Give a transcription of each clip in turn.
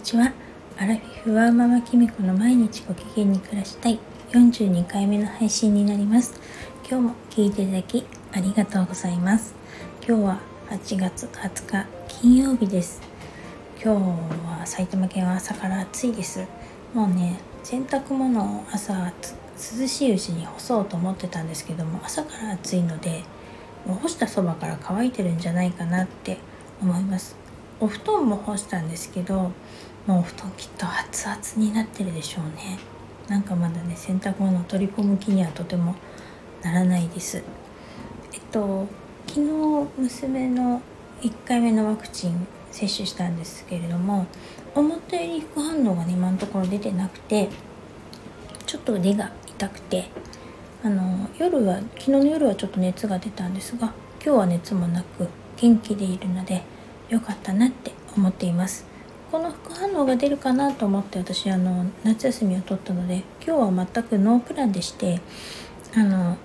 こんにちは。アラフィフワーママキミコの毎日ご機嫌に暮らしたい。42回目の配信になります。今日も聞いていただきありがとうございます。今日は8月20日金曜日です。今日は埼玉県は朝から暑いです。もうね洗濯物を朝涼しいうちに干そうと思ってたんですけども朝から暑いのでもう干したそばから乾いてるんじゃないかなって思います。お布団も干したんですけどもうお布団きっと熱々になってるでしょうね。なんかまだね洗濯物を取り込む気にはとてもならないです。えっと昨日娘の1回目のワクチン接種したんですけれども思ったより副反応がね今のところ出てなくてちょっと腕が痛くてあの夜は昨日の夜はちょっと熱が出たんですが今日は熱もなく元気でいるので良かったなって思っています。この副反応が出るかなと思って私あの夏休みを取ったので今日は全くノープランでしてあの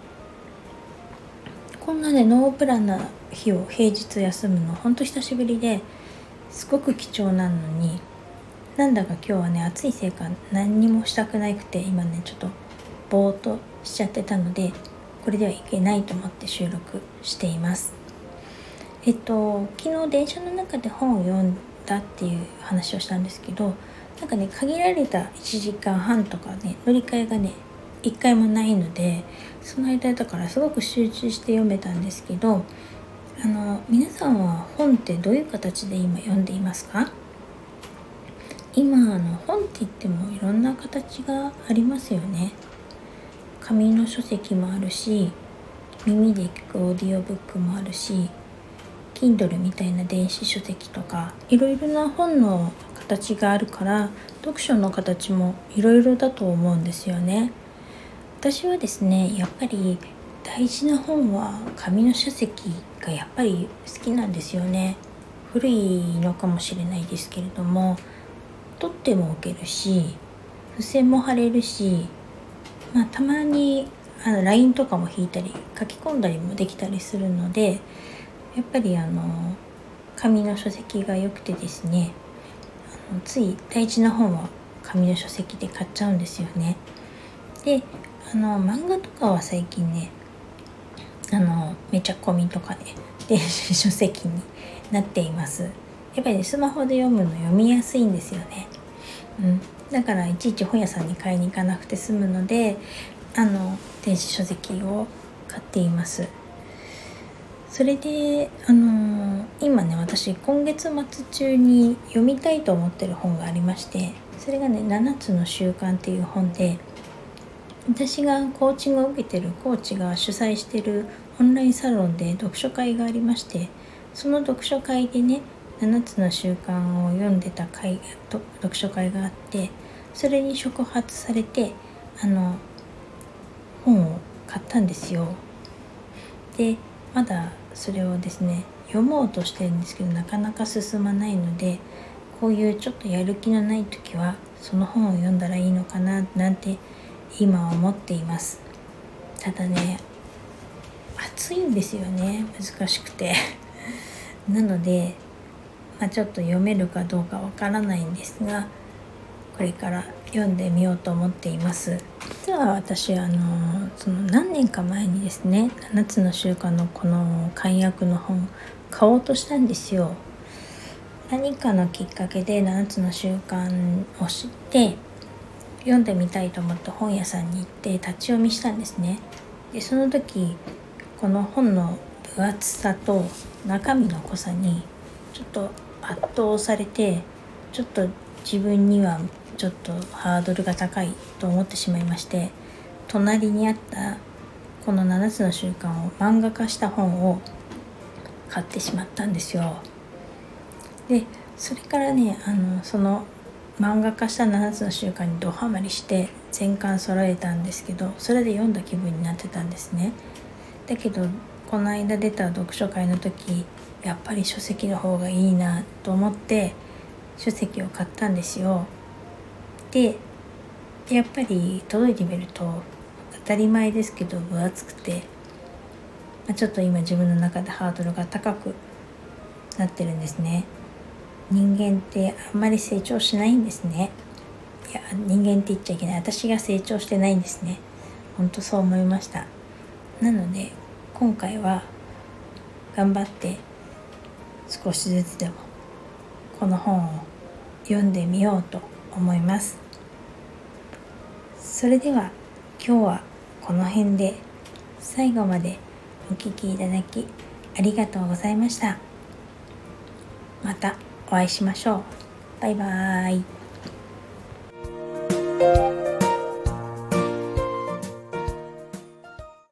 こんなねノープランな日を平日休むのほんと久しぶりですごく貴重なのになんだか今日はね暑いせいか何にもしたくなくて今ねちょっとぼーっとしちゃってたのでこれではいけないと思って収録しています。えっと昨日電車の中で本を読んだっていう話をしたんですけどなんかね限られた1時間半とかね乗り換えがね1回もないのでその間だからすごく集中して読めたんですけどあの皆さんは本ってどういう形で今読んでいますか？今あの本って言ってもいろんな形がありますよね。紙の書籍もあるし耳で聞くオーディオブックもあるし Kindle みたいな電子書籍とかいろいろな本の形があるから読書の形もいろいろだと思うんですよね。私はですねやっぱり大事な本は紙の書籍がやっぱり好きなんですよね。古いのかもしれないですけれども取っても置けるし付箋も貼れるしまあ、たまにあの LINE とかも引いたり書き込んだりもできたりするのでやっぱりあの紙の書籍が良くてですねあのつい大事な本は紙の書籍で買っちゃうんですよね。であの漫画とかは最近ねあのめちゃ込みとかで、ね、電子書籍になっています。やっぱり、ね、スマホで読むの読みやすいんですよね。うん、だからいちいち本屋さんに買いに行かなくて済むのであの電子書籍を買っていますそれであの今ね私今月末中に読みたいと思ってる本がありましてそれがね「7つの習慣」っていう本で私がコーチングを受けてるコーチが主催してるオンラインサロンで読書会がありましてその読書会でね7つの習慣を読んでた会と読書会があってそれに触発されてあの本を買ったんですよ。でまだそれをですね読もうとしてるんですけどなかなか進まないのでこういうちょっとやる気のない時はその本を読んだらいいのかななんて今は思っています。ただね暑いんですよね難しくて。なのでまあ、ちょっと読めるかどうかわからないんですがこれから読んでみようと思っています。実は私あのその何年か前にですね「7つの習慣」のこの簡約の本買おうとしたんですよ。何かのきっかけで7つの習慣を知って読んでみたいと思って本屋さんに行って立ち読みしたんですね。でその時この本の分厚さと中身の濃さにちょっと圧倒されてちょっと自分にはちょっとハードルが高いと思ってしまいまして隣にあったこの7つの習慣を漫画化した本を買ってしまったんですよ。でそれからねあのその漫画化した7つの習慣にドハマりして全巻揃えたんですけどそれで読んだ気分になってたんですね。だけどこの間出た読書会の時やっぱり書籍の方がいいなと思って書籍を買ったんですよ。でやっぱり届いてみると当たり前ですけど分厚くて、まあ、ちょっと今自分の中でハードルが高くなってるんですね。人間ってあんまり成長しないんですね。いや人間って言っちゃいけない。私が成長してないんですね。ほんとそう思いました。なので今回は頑張って少しずつでもこの本を読んでみようと思います。それでは今日はこの辺で最後までお聴きいただきありがとうございました。またお会いしましょう。バイバーイ。